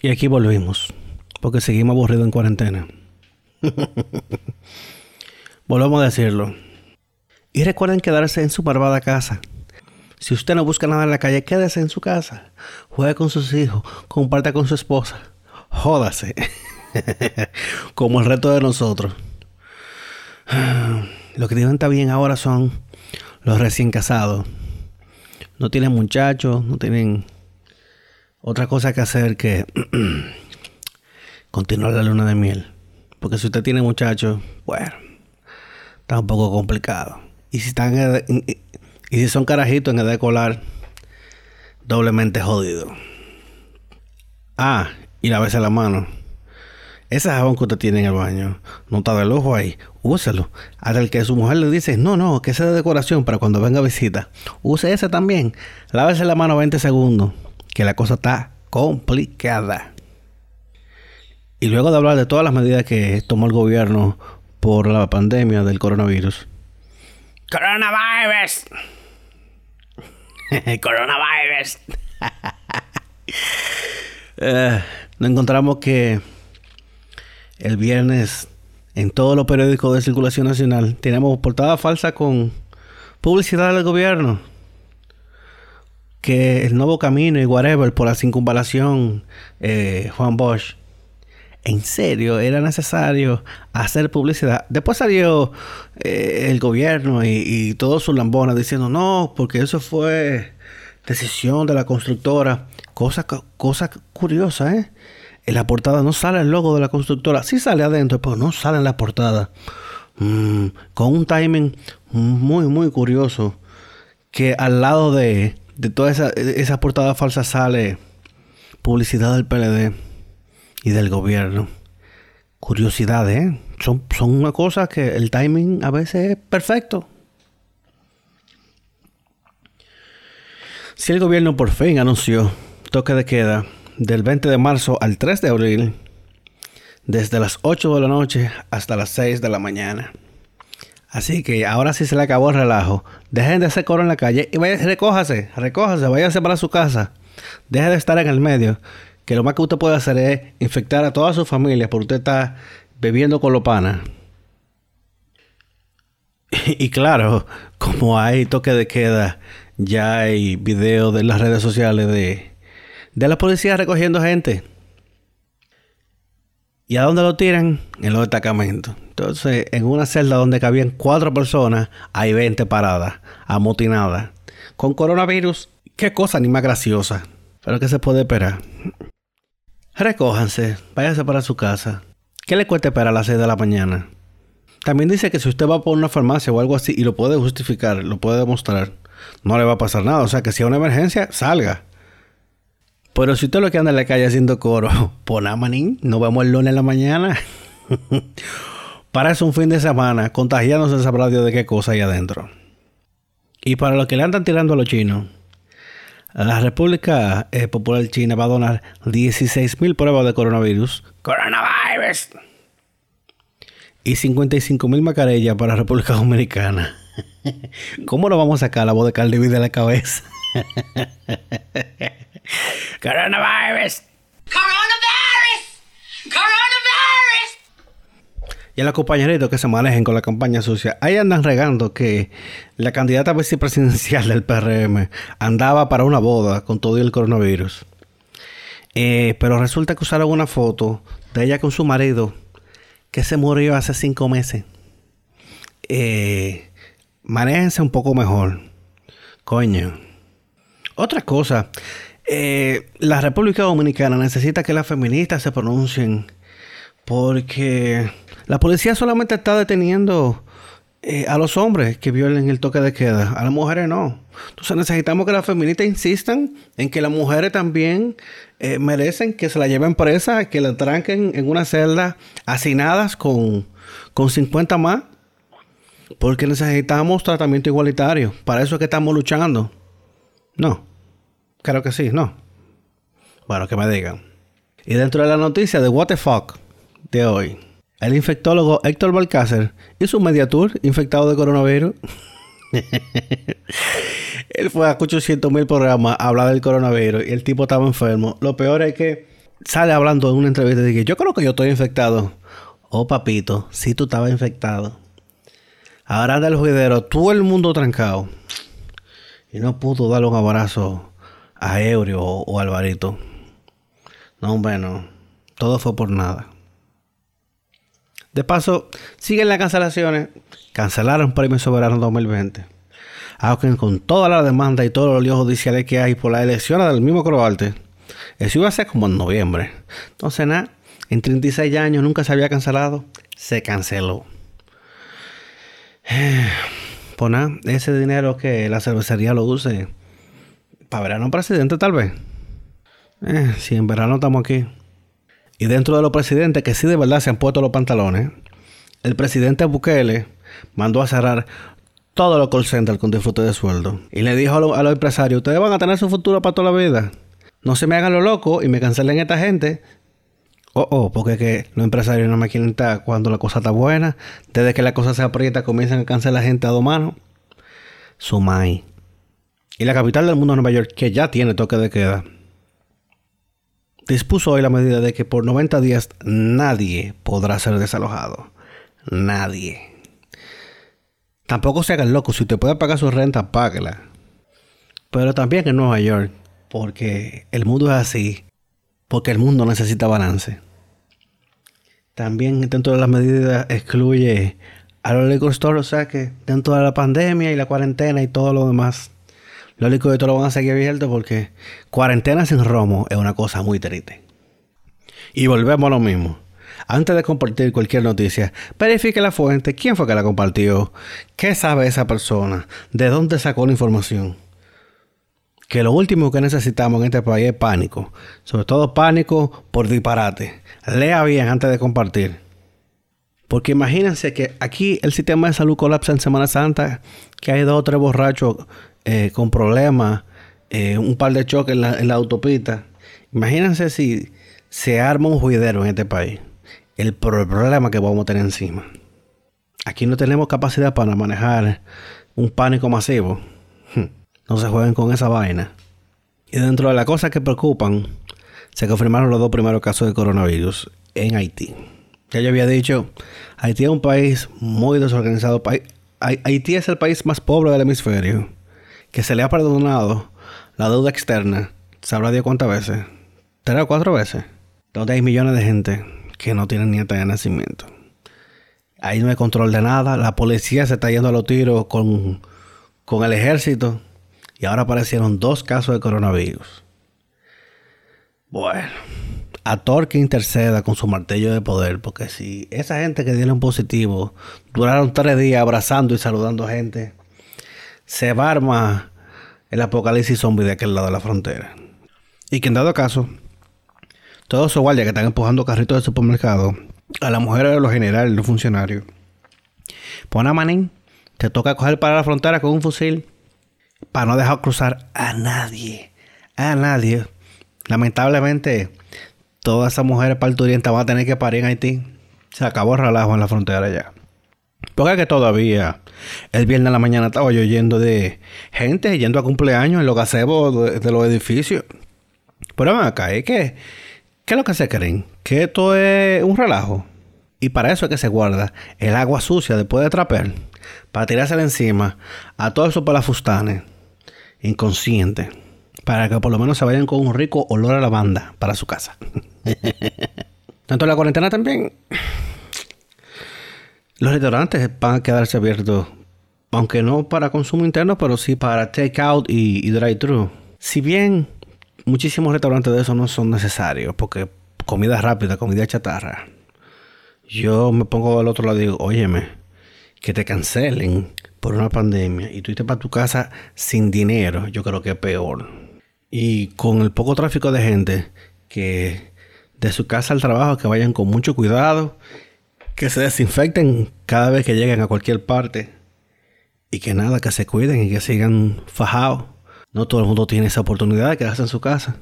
Y aquí volvimos, porque seguimos aburridos en cuarentena. Volvemos a decirlo. Y recuerden quedarse en su barbada casa. Si usted no busca nada en la calle, quédese en su casa. Juegue con sus hijos, comparta con su esposa. Jódase. Como el resto de nosotros. Lo que tienen está bien ahora son los recién casados. No tienen muchachos, no tienen otra cosa que hacer que continuar la luna de miel. Porque si usted tiene muchachos, bueno, está un poco complicado. Y si están y si son carajitos en edad escolar, doblemente jodido. Ah, y la la mano. Ese jabón que usted tiene en el baño no está de lujo ahí. Úselo. Hasta el que su mujer le dice, no, no, que ese de decoración para cuando venga visita. Use ese también. Lávese la mano 20 segundos. Que la cosa está complicada. Y luego de hablar de todas las medidas que tomó el gobierno por la pandemia del coronavirus. Coronavirus. Coronavirus. Eh, nos encontramos que el viernes en todos los periódicos de circulación nacional tenemos portada falsa con publicidad del gobierno. Que el nuevo camino y whatever por la circunvalación eh, Juan Bosch. En serio, era necesario hacer publicidad. Después salió eh, el gobierno y, y todos sus lambonas diciendo no, porque eso fue decisión de la constructora. Cosa, cosa curiosa, ¿eh? En la portada no sale el logo de la constructora. Sí sale adentro, pero no sale en la portada. Mm, con un timing muy, muy curioso. Que al lado de, de toda esa, esa portada falsa sale publicidad del PLD y del gobierno. Curiosidad, ¿eh? Son, son una cosa que el timing a veces es perfecto. Si el gobierno por fin anunció toque de queda del 20 de marzo al 3 de abril, desde las 8 de la noche hasta las 6 de la mañana. Así que ahora sí se le acabó el relajo. Dejen de hacer coro en la calle y vaya, recójase, recójase, váyase para su casa. Deje de estar en el medio, que lo más que usted puede hacer es infectar a toda su familia porque usted está bebiendo con lo pana. Y claro, como hay toque de queda, ya hay videos de las redes sociales de de la policía recogiendo gente. ¿Y a dónde lo tiran? En los destacamentos. Entonces, en una celda donde cabían cuatro personas, hay 20 paradas, amotinadas. Con coronavirus, qué cosa ni más graciosa. Pero ¿qué se puede esperar? Recójanse, váyanse para su casa. ¿Qué le cuesta esperar a las 6 de la mañana? También dice que si usted va por una farmacia o algo así y lo puede justificar, lo puede demostrar, no le va a pasar nada. O sea que si hay una emergencia, salga. Pero si usted lo que anda en la calle haciendo coro, pon manín, nos vemos el lunes en la mañana. para eso un fin de semana, contagiándose sabrá Dios de qué cosa hay adentro. Y para los que le andan tirando a los chinos, la República eh, Popular China va a donar 16.000 pruebas de coronavirus. Coronavirus. Y 55.000 mascarillas para la República Dominicana. ¿Cómo nos vamos a sacar la voz de Cardi de la cabeza? Coronavirus. Coronavirus. Coronavirus. Y a los compañeritos que se manejen con la campaña sucia, ahí andan regando que la candidata vicepresidencial del PRM andaba para una boda con todo el coronavirus. Eh, pero resulta que usaron una foto de ella con su marido que se murió hace cinco meses. Eh, manéjense un poco mejor. Coño. Otra cosa, eh, la República Dominicana necesita que las feministas se pronuncien porque la policía solamente está deteniendo eh, a los hombres que violen el toque de queda, a las mujeres no. Entonces necesitamos que las feministas insistan en que las mujeres también eh, merecen que se la lleven presa, que la tranquen en una celda hacinadas con, con 50 más. Porque necesitamos tratamiento igualitario. Para eso es que estamos luchando. No. Creo que sí, ¿no? Bueno, que me digan. Y dentro de la noticia de What the Fuck de hoy, el infectólogo Héctor Balcácer hizo un mediatur infectado de coronavirus. Él fue a 800 mil programas a hablar del coronavirus y el tipo estaba enfermo. Lo peor es que sale hablando en una entrevista de que yo creo que yo estoy infectado. Oh, papito, si tú estabas infectado. Ahora anda el juidero, todo el mundo trancado. Y no pudo darle un abrazo a Eurio o, Alvarito. No, bueno, todo fue por nada. De paso, siguen las cancelaciones. Cancelaron Premio Soberano 2020. Aunque con toda la demanda y todos los líos judiciales que hay por las elecciones del mismo Croarte, eso iba a ser como en noviembre. Entonces, nada, en 36 años nunca se había cancelado, se canceló. Pues nada, ese dinero que la cervecería lo use para verano presidente tal vez. Eh, si en verano estamos aquí. Y dentro de los presidentes que sí de verdad se han puesto los pantalones, el presidente Bukele mandó a cerrar todos los call centers con disfrute de sueldo. Y le dijo a, a los empresarios, ustedes van a tener su futuro para toda la vida. No se me hagan lo loco y me cancelen esta gente. Oh, oh, porque que los empresarios no me quieren estar cuando la cosa está buena. Desde que la cosa se aprieta, comienzan a cancelar gente a dos manos. Sumai. Y la capital del mundo, Nueva York, que ya tiene toque de queda, dispuso hoy la medida de que por 90 días nadie podrá ser desalojado. Nadie. Tampoco se hagan locos. Si usted puede pagar su renta, páguela. Pero también en Nueva York porque el mundo es así, porque el mundo necesita balance. También dentro de las medidas excluye a los liquor o sea que dentro de la pandemia y la cuarentena y todo lo demás, los liquor stores van a seguir abiertos porque cuarentena sin romo es una cosa muy triste. Y volvemos a lo mismo. Antes de compartir cualquier noticia, verifique la fuente, quién fue que la compartió, qué sabe esa persona, de dónde sacó la información que lo último que necesitamos en este país es pánico. Sobre todo pánico por disparate. Lea bien antes de compartir. Porque imagínense que aquí el sistema de salud colapsa en Semana Santa, que hay dos o tres borrachos eh, con problemas, eh, un par de choques en la, autopista. Imagínense si se arma un juidero en este país. El problema que vamos a tener encima. Aquí no tenemos capacidad para manejar un pánico masivo. No se jueguen con esa vaina. Y dentro de las cosas que preocupan, se confirmaron los dos primeros casos de coronavirus en Haití. Ya yo había dicho, Haití es un país muy desorganizado. Haití es el país más pobre del hemisferio, que se le ha perdonado la deuda externa, ¿sabrá Dios cuántas veces? ¿Tres o cuatro veces? Donde hay millones de gente que no tienen nieta de nacimiento. Ahí no hay control de nada. La policía se está yendo a los tiros con, con el ejército y ahora aparecieron dos casos de coronavirus. Bueno, a Thor que interceda con su martillo de poder, porque si esa gente que un positivo duraron tres días abrazando y saludando a gente, se va a armar el apocalipsis zombie de aquel lado de la frontera. Y que en dado caso, todos esos guardias que están empujando carritos de supermercado, a las mujeres de los generales, los funcionarios, pon a manín, te toca coger para la frontera con un fusil para no dejar cruzar a nadie. A nadie. Lamentablemente, todas esas mujeres parturientas van a tener que parir en Haití. Se acabó el relajo en la frontera ya. Porque que todavía el viernes en la mañana estaba yo yendo de gente yendo a cumpleaños en los gazebos de, los edificios. Pero ven acá, ¿eh? ¿qué, ¿qué es lo que se creen? Que esto es un relajo. Y para eso es que se guarda el agua sucia después de trapear para tirársela encima a todos esos palafustanes inconscientes, para que por lo menos se vayan con un rico olor a lavanda para su casa. Tanto la cuarentena también, los restaurantes van a quedarse abiertos, aunque no para consumo interno, pero sí para take out y, y drive-thru. Si bien muchísimos restaurantes de eso no son necesarios, porque comida rápida, comida chatarra. Yo me pongo al otro lado y digo, óyeme, que te cancelen por una pandemia y tú irte para tu casa sin dinero, yo creo que es peor. Y con el poco tráfico de gente, que de su casa al trabajo, que vayan con mucho cuidado, que se desinfecten cada vez que lleguen a cualquier parte y que nada, que se cuiden y que sigan fajados. No todo el mundo tiene esa oportunidad de quedarse en su casa.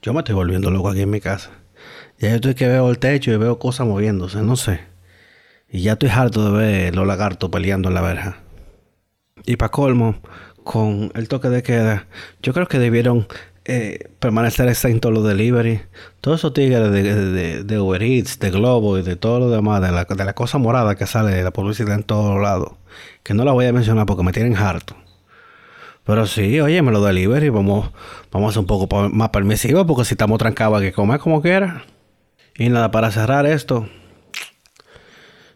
Yo me estoy volviendo loco aquí en mi casa. Ya yo estoy que veo el techo y veo cosas moviéndose, no sé. Y ya estoy harto de ver los lagartos peleando en la verja. Y para colmo, con el toque de queda, yo creo que debieron eh, permanecer exento los delivery. Todos esos tigres de, de, de, Uber Eats, de Globo y de todo lo demás, de la, de la cosa morada que sale de la publicidad en todos lados. Que no la voy a mencionar porque me tienen harto. Pero sí, oye, me lo delivery, vamos, vamos a ser un poco más permisivos porque si estamos trancados hay que comer como quiera. Y nada, para cerrar esto,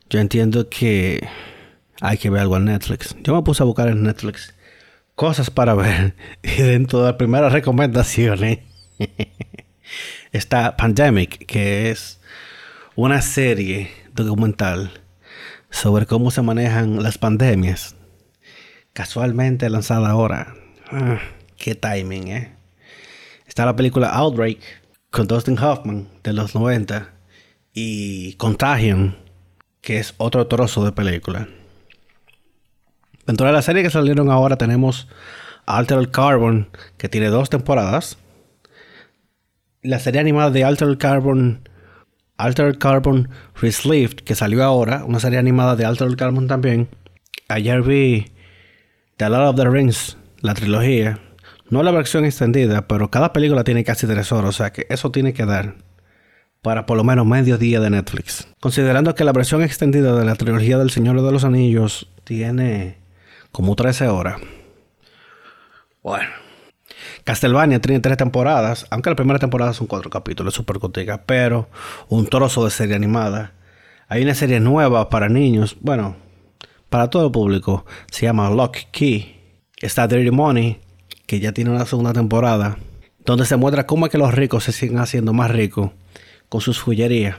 yo entiendo que hay que ver algo en Netflix. Yo me puse a buscar en Netflix cosas para ver. Y dentro de las primeras recomendaciones está Pandemic, que es una serie documental sobre cómo se manejan las pandemias. Casualmente lanzada ahora. Ah, qué timing, ¿eh? Está la película Outbreak con Dustin Hoffman de los 90 y Contagion, que es otro trozo de película. Dentro de la serie que salieron ahora tenemos Altered Carbon, que tiene dos temporadas. La serie animada de Altered Carbon, Altered Carbon Resleeved, que salió ahora, una serie animada de Altered Carbon también. Ayer vi The Lord of the Rings, la trilogía. No la versión extendida, pero cada película tiene casi tres horas, o sea que eso tiene que dar para por lo menos medio día de Netflix. Considerando que la versión extendida de la trilogía del Señor de los Anillos tiene como 13 horas. Bueno. Castlevania tiene tres temporadas, aunque la primera temporada son cuatro capítulos, súper cortica, pero un trozo de serie animada. Hay una serie nueva para niños, bueno, para todo el público, se llama Lock Key. Está Dirty Money, que ya tiene una segunda temporada, donde se muestra cómo es que los ricos se siguen haciendo más ricos con sus joyerías.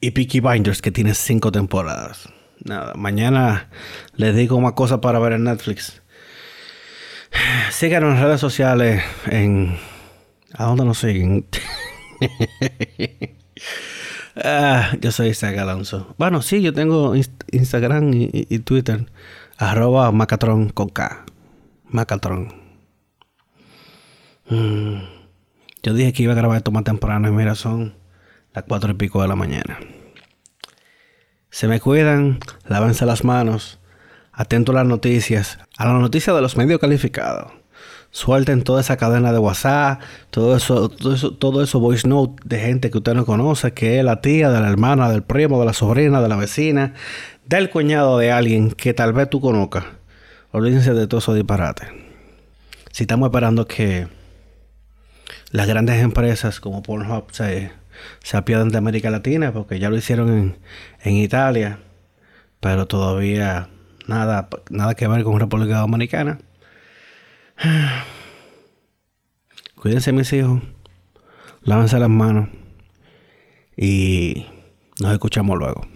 Y Peaky Binders, que tiene cinco temporadas. Nada, mañana les digo más cosas para ver en Netflix. Síganos en redes sociales en... ¿A dónde nos siguen? ah, yo soy Isaac Alonso. Bueno, sí, yo tengo Instagram y, Twitter. Arroba Macatron con. Macatron. Mm. Yo dije que iba a grabar esto más temprano y mira, son las cuatro y pico de la mañana. Se me cuidan, lávense las manos, atento a las noticias, a las noticias de los medios calificados. Suelten toda esa cadena de WhatsApp, todo eso, todo eso, todo eso voice note de gente que usted no conoce, que es la tía, de la hermana, del primo, de la sobrina, de la vecina, del cuñado de alguien que tal vez tú conozcas. Olvídense de todo eso disparate. Si estamos esperando que las grandes empresas como Pornhub se se apiadan de América Latina porque ya lo hicieron en, en Italia, pero todavía nada, nada que ver con República Dominicana. Cuídense mis hijos, lávense las manos y nos escuchamos luego.